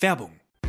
Werbung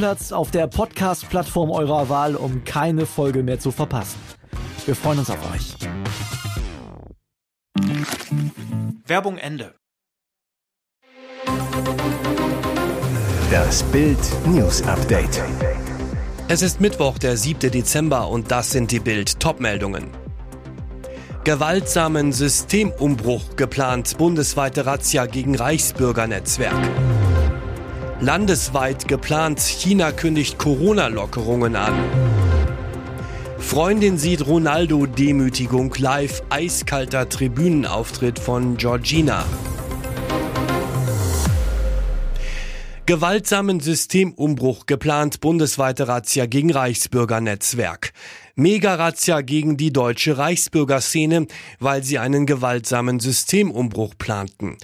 Stammplatz auf der Podcast-Plattform eurer Wahl, um keine Folge mehr zu verpassen. Wir freuen uns auf euch. Werbung Ende. Das Bild News Update. Es ist Mittwoch, der 7. Dezember und das sind die Bild Topmeldungen. Gewaltsamen Systemumbruch geplant, bundesweite Razzia gegen Reichsbürgernetzwerk. Landesweit geplant, China kündigt Corona-Lockerungen an. Freundin sieht Ronaldo Demütigung live, eiskalter Tribünenauftritt von Georgina. Gewaltsamen Systemumbruch geplant bundesweite Razzia gegen Reichsbürgernetzwerk. Mega-Razzia gegen die deutsche Reichsbürgerszene, weil sie einen gewaltsamen Systemumbruch planten.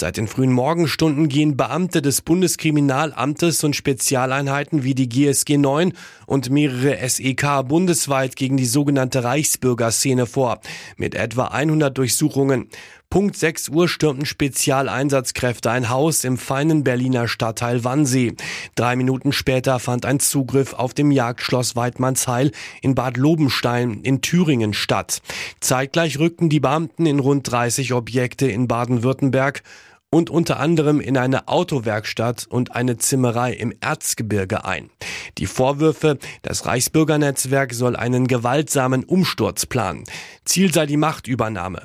Seit den frühen Morgenstunden gehen Beamte des Bundeskriminalamtes und Spezialeinheiten wie die GSG 9 und mehrere SEK bundesweit gegen die sogenannte Reichsbürgerszene vor, mit etwa 100 Durchsuchungen. Punkt 6 Uhr stürmten Spezialeinsatzkräfte ein Haus im feinen Berliner Stadtteil Wannsee. Drei Minuten später fand ein Zugriff auf dem Jagdschloss Weidmannsheil in Bad Lobenstein in Thüringen statt. Zeitgleich rückten die Beamten in rund 30 Objekte in Baden-Württemberg und unter anderem in eine Autowerkstatt und eine Zimmerei im Erzgebirge ein. Die Vorwürfe, das Reichsbürgernetzwerk soll einen gewaltsamen Umsturz planen. Ziel sei die Machtübernahme.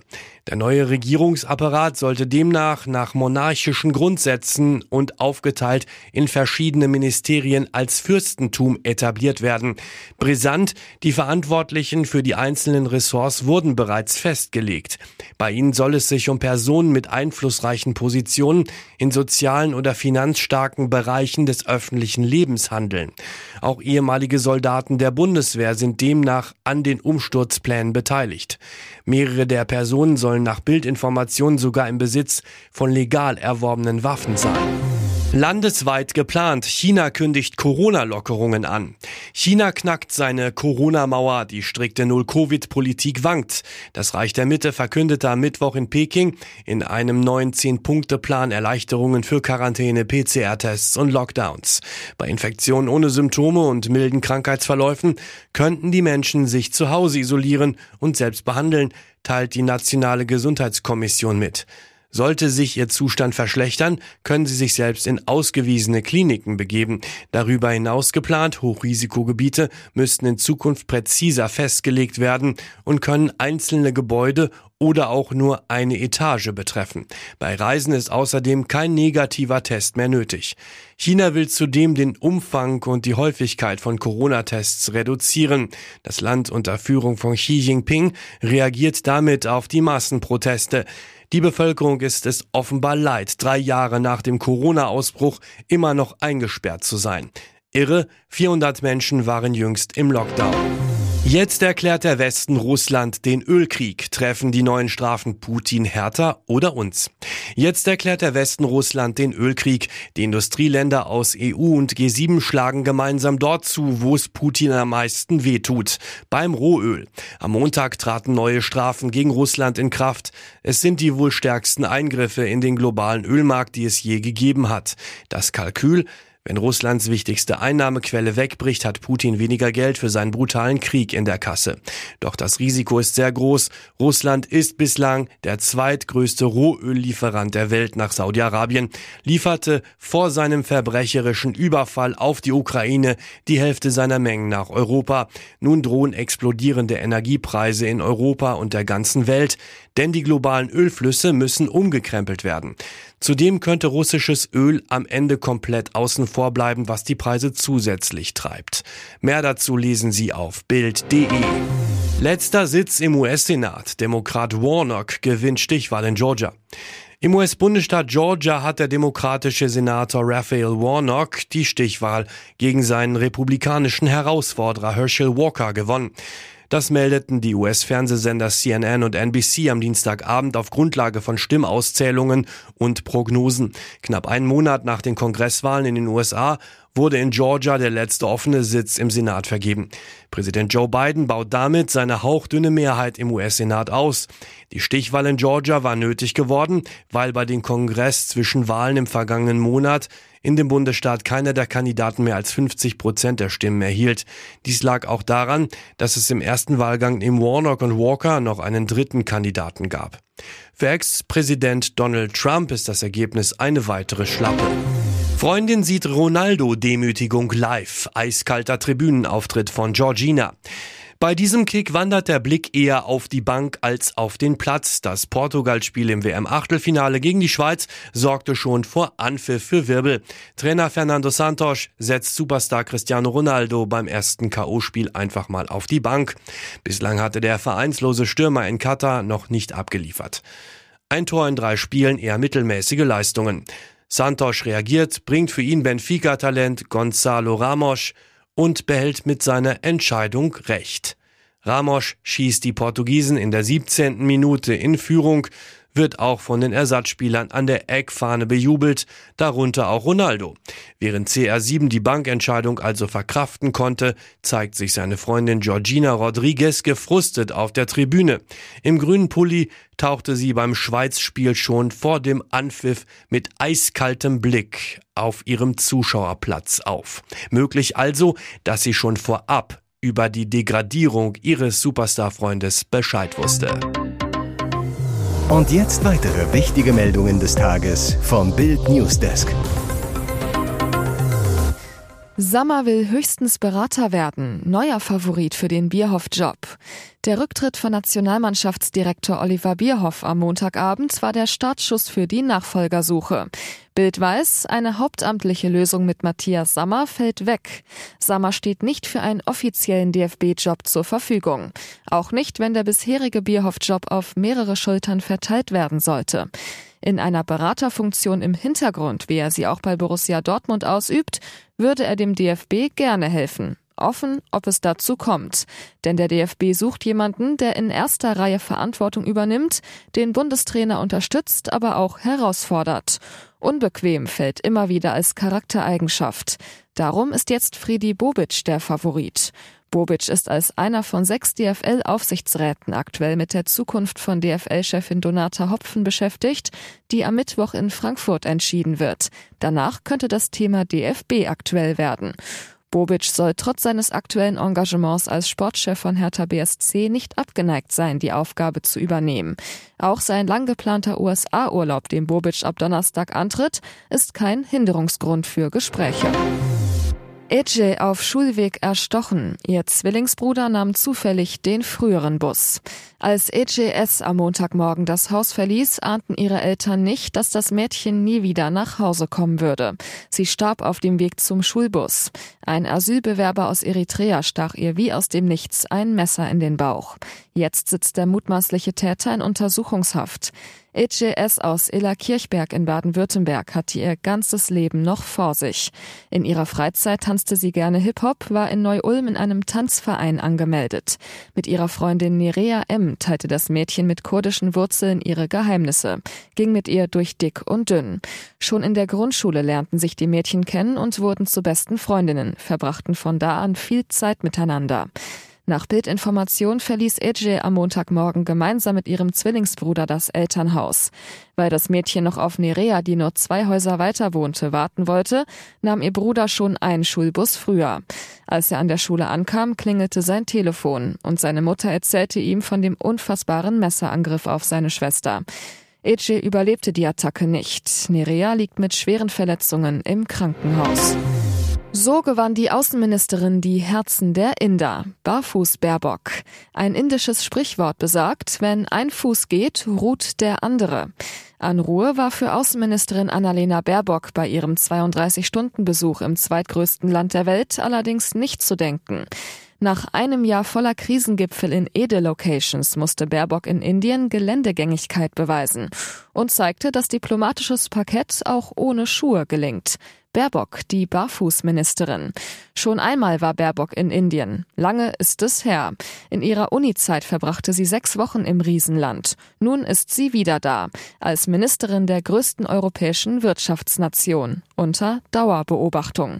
Der neue Regierungsapparat sollte demnach nach monarchischen Grundsätzen und aufgeteilt in verschiedene Ministerien als Fürstentum etabliert werden. Brisant, die Verantwortlichen für die einzelnen Ressorts wurden bereits festgelegt. Bei ihnen soll es sich um Personen mit einflussreichen Positionen in sozialen oder finanzstarken Bereichen des öffentlichen Lebens handeln. Auch ehemalige Soldaten der Bundeswehr sind demnach an den Umsturzplänen beteiligt. Mehrere der Personen sollen sollen nach Bildinformationen sogar im Besitz von legal erworbenen Waffen sein. Landesweit geplant. China kündigt Corona-Lockerungen an. China knackt seine Corona-Mauer. Die strikte Null-Covid-Politik wankt. Das Reich der Mitte verkündete am Mittwoch in Peking in einem neuen Zehn-Punkte-Plan Erleichterungen für Quarantäne, PCR-Tests und Lockdowns. Bei Infektionen ohne Symptome und milden Krankheitsverläufen könnten die Menschen sich zu Hause isolieren und selbst behandeln, teilt die Nationale Gesundheitskommission mit. Sollte sich ihr Zustand verschlechtern, können sie sich selbst in ausgewiesene Kliniken begeben. Darüber hinaus geplant, Hochrisikogebiete müssten in Zukunft präziser festgelegt werden und können einzelne Gebäude oder auch nur eine Etage betreffen. Bei Reisen ist außerdem kein negativer Test mehr nötig. China will zudem den Umfang und die Häufigkeit von Corona-Tests reduzieren. Das Land unter Führung von Xi Jinping reagiert damit auf die Massenproteste. Die Bevölkerung ist es offenbar leid, drei Jahre nach dem Corona-Ausbruch immer noch eingesperrt zu sein. Irre, 400 Menschen waren jüngst im Lockdown. Jetzt erklärt der Westen Russland den Ölkrieg. Treffen die neuen Strafen Putin härter oder uns? Jetzt erklärt der Westen Russland den Ölkrieg. Die Industrieländer aus EU und G7 schlagen gemeinsam dort zu, wo es Putin am meisten wehtut. Beim Rohöl. Am Montag traten neue Strafen gegen Russland in Kraft. Es sind die wohl stärksten Eingriffe in den globalen Ölmarkt, die es je gegeben hat. Das Kalkül wenn Russlands wichtigste Einnahmequelle wegbricht, hat Putin weniger Geld für seinen brutalen Krieg in der Kasse. Doch das Risiko ist sehr groß. Russland ist bislang der zweitgrößte Rohöllieferant der Welt nach Saudi-Arabien, lieferte vor seinem verbrecherischen Überfall auf die Ukraine die Hälfte seiner Mengen nach Europa. Nun drohen explodierende Energiepreise in Europa und der ganzen Welt, denn die globalen Ölflüsse müssen umgekrempelt werden. Zudem könnte russisches Öl am Ende komplett außen vor bleiben, was die Preise zusätzlich treibt. Mehr dazu lesen Sie auf Bild.de. Letzter Sitz im US-Senat. Demokrat Warnock gewinnt Stichwahl in Georgia. Im US-Bundesstaat Georgia hat der demokratische Senator Raphael Warnock die Stichwahl gegen seinen republikanischen Herausforderer Herschel Walker gewonnen. Das meldeten die US-Fernsehsender CNN und NBC am Dienstagabend auf Grundlage von Stimmauszählungen und Prognosen. Knapp einen Monat nach den Kongresswahlen in den USA wurde in Georgia der letzte offene Sitz im Senat vergeben. Präsident Joe Biden baut damit seine hauchdünne Mehrheit im US-Senat aus. Die Stichwahl in Georgia war nötig geworden, weil bei den Kongress zwischen Wahlen im vergangenen Monat in dem Bundesstaat keiner der Kandidaten mehr als 50 Prozent der Stimmen erhielt. Dies lag auch daran, dass es im ersten Wahlgang im Warnock und Walker noch einen dritten Kandidaten gab. Für Ex-Präsident Donald Trump ist das Ergebnis eine weitere Schlappe. Freundin sieht Ronaldo-Demütigung live. Eiskalter Tribünenauftritt von Georgina. Bei diesem Kick wandert der Blick eher auf die Bank als auf den Platz. Das Portugal-Spiel im WM-Achtelfinale gegen die Schweiz sorgte schon vor Anpfiff für Wirbel. Trainer Fernando Santos setzt Superstar Cristiano Ronaldo beim ersten K.O.-Spiel einfach mal auf die Bank. Bislang hatte der vereinslose Stürmer in Katar noch nicht abgeliefert. Ein Tor in drei Spielen, eher mittelmäßige Leistungen. Santos reagiert, bringt für ihn Benfica-Talent Gonzalo Ramos und behält mit seiner Entscheidung Recht. Ramos schießt die Portugiesen in der 17. Minute in Führung, wird auch von den Ersatzspielern an der Eckfahne bejubelt, darunter auch Ronaldo. Während CR7 die Bankentscheidung also verkraften konnte, zeigt sich seine Freundin Georgina Rodriguez gefrustet auf der Tribüne. Im grünen Pulli tauchte sie beim Schweizspiel schon vor dem Anpfiff mit eiskaltem Blick auf ihrem Zuschauerplatz auf. Möglich also, dass sie schon vorab über die Degradierung ihres Superstar-Freundes Bescheid wusste. Und jetzt weitere wichtige Meldungen des Tages vom Bild Newsdesk. Sammer will höchstens Berater werden. Neuer Favorit für den Bierhoff-Job. Der Rücktritt von Nationalmannschaftsdirektor Oliver Bierhoff am Montagabend war der Startschuss für die Nachfolgersuche. Bild weiß, eine hauptamtliche Lösung mit Matthias Sammer fällt weg. Sammer steht nicht für einen offiziellen DFB-Job zur Verfügung. Auch nicht, wenn der bisherige Bierhoff-Job auf mehrere Schultern verteilt werden sollte. In einer Beraterfunktion im Hintergrund, wie er sie auch bei Borussia Dortmund ausübt, würde er dem DFB gerne helfen. Offen, ob es dazu kommt. Denn der DFB sucht jemanden, der in erster Reihe Verantwortung übernimmt, den Bundestrainer unterstützt, aber auch herausfordert. Unbequem fällt immer wieder als Charaktereigenschaft. Darum ist jetzt Friedi Bobic der Favorit. Bobic ist als einer von sechs DFL-Aufsichtsräten aktuell mit der Zukunft von DFL-Chefin Donata Hopfen beschäftigt, die am Mittwoch in Frankfurt entschieden wird. Danach könnte das Thema DFB aktuell werden. Bobic soll trotz seines aktuellen Engagements als Sportchef von Hertha BSC nicht abgeneigt sein, die Aufgabe zu übernehmen. Auch sein lang geplanter USA-Urlaub, den Bobic ab Donnerstag antritt, ist kein Hinderungsgrund für Gespräche. Ece auf Schulweg erstochen. Ihr Zwillingsbruder nahm zufällig den früheren Bus. Als EJS am Montagmorgen das Haus verließ, ahnten ihre Eltern nicht, dass das Mädchen nie wieder nach Hause kommen würde. Sie starb auf dem Weg zum Schulbus. Ein Asylbewerber aus Eritrea stach ihr wie aus dem Nichts ein Messer in den Bauch. Jetzt sitzt der mutmaßliche Täter in Untersuchungshaft. EJS aus Illa Kirchberg in Baden-Württemberg hatte ihr ganzes Leben noch vor sich. In ihrer Freizeit tanzte sie gerne Hip-Hop, war in Neu-Ulm in einem Tanzverein angemeldet. Mit ihrer Freundin Nerea M teilte das Mädchen mit kurdischen Wurzeln ihre Geheimnisse, ging mit ihr durch dick und dünn. Schon in der Grundschule lernten sich die Mädchen kennen und wurden zu besten Freundinnen, verbrachten von da an viel Zeit miteinander. Nach Bildinformation verließ Ece am Montagmorgen gemeinsam mit ihrem Zwillingsbruder das Elternhaus. Weil das Mädchen noch auf Nerea, die nur zwei Häuser weiter wohnte, warten wollte, nahm ihr Bruder schon einen Schulbus früher. Als er an der Schule ankam, klingelte sein Telefon und seine Mutter erzählte ihm von dem unfassbaren Messerangriff auf seine Schwester. Ece überlebte die Attacke nicht. Nerea liegt mit schweren Verletzungen im Krankenhaus. So gewann die Außenministerin die Herzen der Inder. Barfuß Baerbock. Ein indisches Sprichwort besagt, wenn ein Fuß geht, ruht der andere. An Ruhe war für Außenministerin Annalena Baerbock bei ihrem 32-Stunden-Besuch im zweitgrößten Land der Welt allerdings nicht zu denken. Nach einem Jahr voller Krisengipfel in Ede-Locations musste Baerbock in Indien Geländegängigkeit beweisen und zeigte, dass diplomatisches Parkett auch ohne Schuhe gelingt. Baerbock, die Barfußministerin. Schon einmal war Baerbock in Indien. Lange ist es her. In ihrer Unizeit verbrachte sie sechs Wochen im Riesenland. Nun ist sie wieder da, als Ministerin der größten europäischen Wirtschaftsnation, unter Dauerbeobachtung.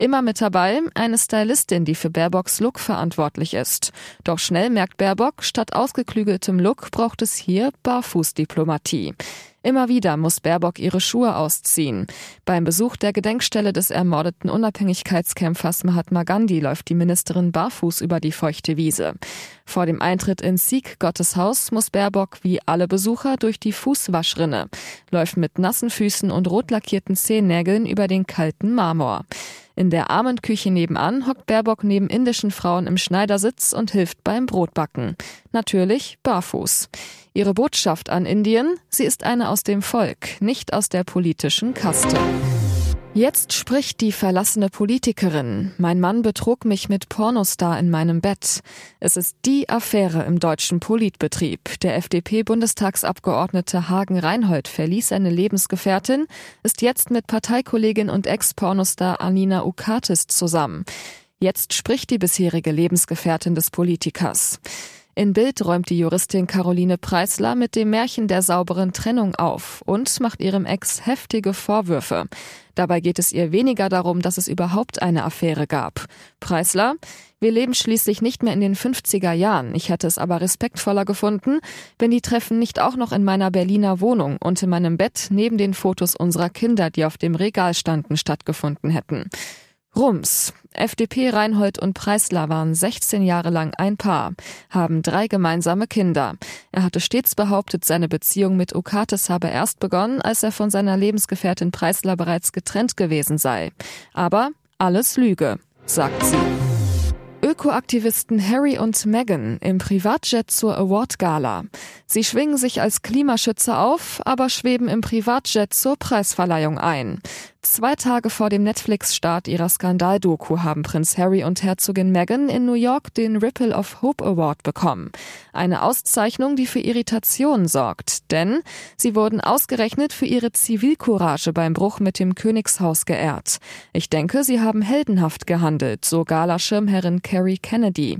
Immer mit dabei eine Stylistin, die für Baerbocks Look verantwortlich ist. Doch schnell merkt Baerbock, statt ausgeklügeltem Look braucht es hier Barfußdiplomatie. Immer wieder muss Baerbock ihre Schuhe ausziehen. Beim Besuch der Gedenkstelle des ermordeten Unabhängigkeitskämpfers Mahatma Gandhi läuft die Ministerin barfuß über die feuchte Wiese. Vor dem Eintritt in Sikh Gottes Haus muss Baerbock wie alle Besucher durch die Fußwaschrinne, läuft mit nassen Füßen und rot lackierten Zehennägeln über den kalten Marmor. In der Armenküche nebenan hockt Baerbock neben indischen Frauen im Schneidersitz und hilft beim Brotbacken. Natürlich barfuß. Ihre Botschaft an Indien, sie ist eine aus dem Volk, nicht aus der politischen Kaste. Jetzt spricht die verlassene Politikerin. Mein Mann betrug mich mit Pornostar in meinem Bett. Es ist die Affäre im deutschen Politbetrieb. Der FDP-Bundestagsabgeordnete Hagen Reinhold verließ seine Lebensgefährtin, ist jetzt mit Parteikollegin und Ex-Pornostar Anina Ukatis zusammen. Jetzt spricht die bisherige Lebensgefährtin des Politikers. In Bild räumt die Juristin Caroline Preisler mit dem Märchen der sauberen Trennung auf und macht ihrem Ex heftige Vorwürfe. Dabei geht es ihr weniger darum, dass es überhaupt eine Affäre gab. Preisler, wir leben schließlich nicht mehr in den 50er Jahren. Ich hätte es aber respektvoller gefunden, wenn die Treffen nicht auch noch in meiner Berliner Wohnung und in meinem Bett neben den Fotos unserer Kinder, die auf dem Regal standen, stattgefunden hätten. Rums. FDP Reinhold und Preisler waren 16 Jahre lang ein Paar, haben drei gemeinsame Kinder. Er hatte stets behauptet, seine Beziehung mit Okates habe erst begonnen, als er von seiner Lebensgefährtin Preisler bereits getrennt gewesen sei. Aber alles Lüge, sagt sie. Ökoaktivisten Harry und Meghan im Privatjet zur Award-Gala. Sie schwingen sich als Klimaschützer auf, aber schweben im Privatjet zur Preisverleihung ein. Zwei Tage vor dem Netflix-Start ihrer Skandaldoku haben Prinz Harry und Herzogin Meghan in New York den Ripple of Hope Award bekommen. Eine Auszeichnung, die für Irritationen sorgt, denn sie wurden ausgerechnet für ihre Zivilcourage beim Bruch mit dem Königshaus geehrt. Ich denke, sie haben heldenhaft gehandelt, so Galaschirmherrin Carrie Kennedy.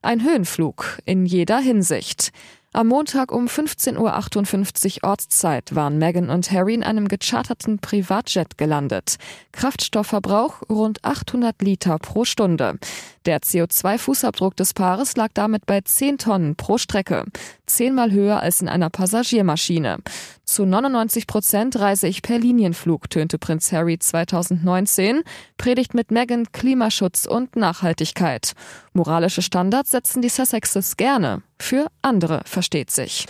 Ein Höhenflug in jeder Hinsicht. Am Montag um 15.58 Uhr Ortszeit waren Meghan und Harry in einem gecharterten Privatjet gelandet. Kraftstoffverbrauch rund 800 Liter pro Stunde. Der CO2-Fußabdruck des Paares lag damit bei 10 Tonnen pro Strecke, zehnmal höher als in einer Passagiermaschine. Zu 99 Prozent reise ich per Linienflug, tönte Prinz Harry 2019, predigt mit Meghan Klimaschutz und Nachhaltigkeit. Moralische Standards setzen die Sussexes gerne. Für andere versteht sich.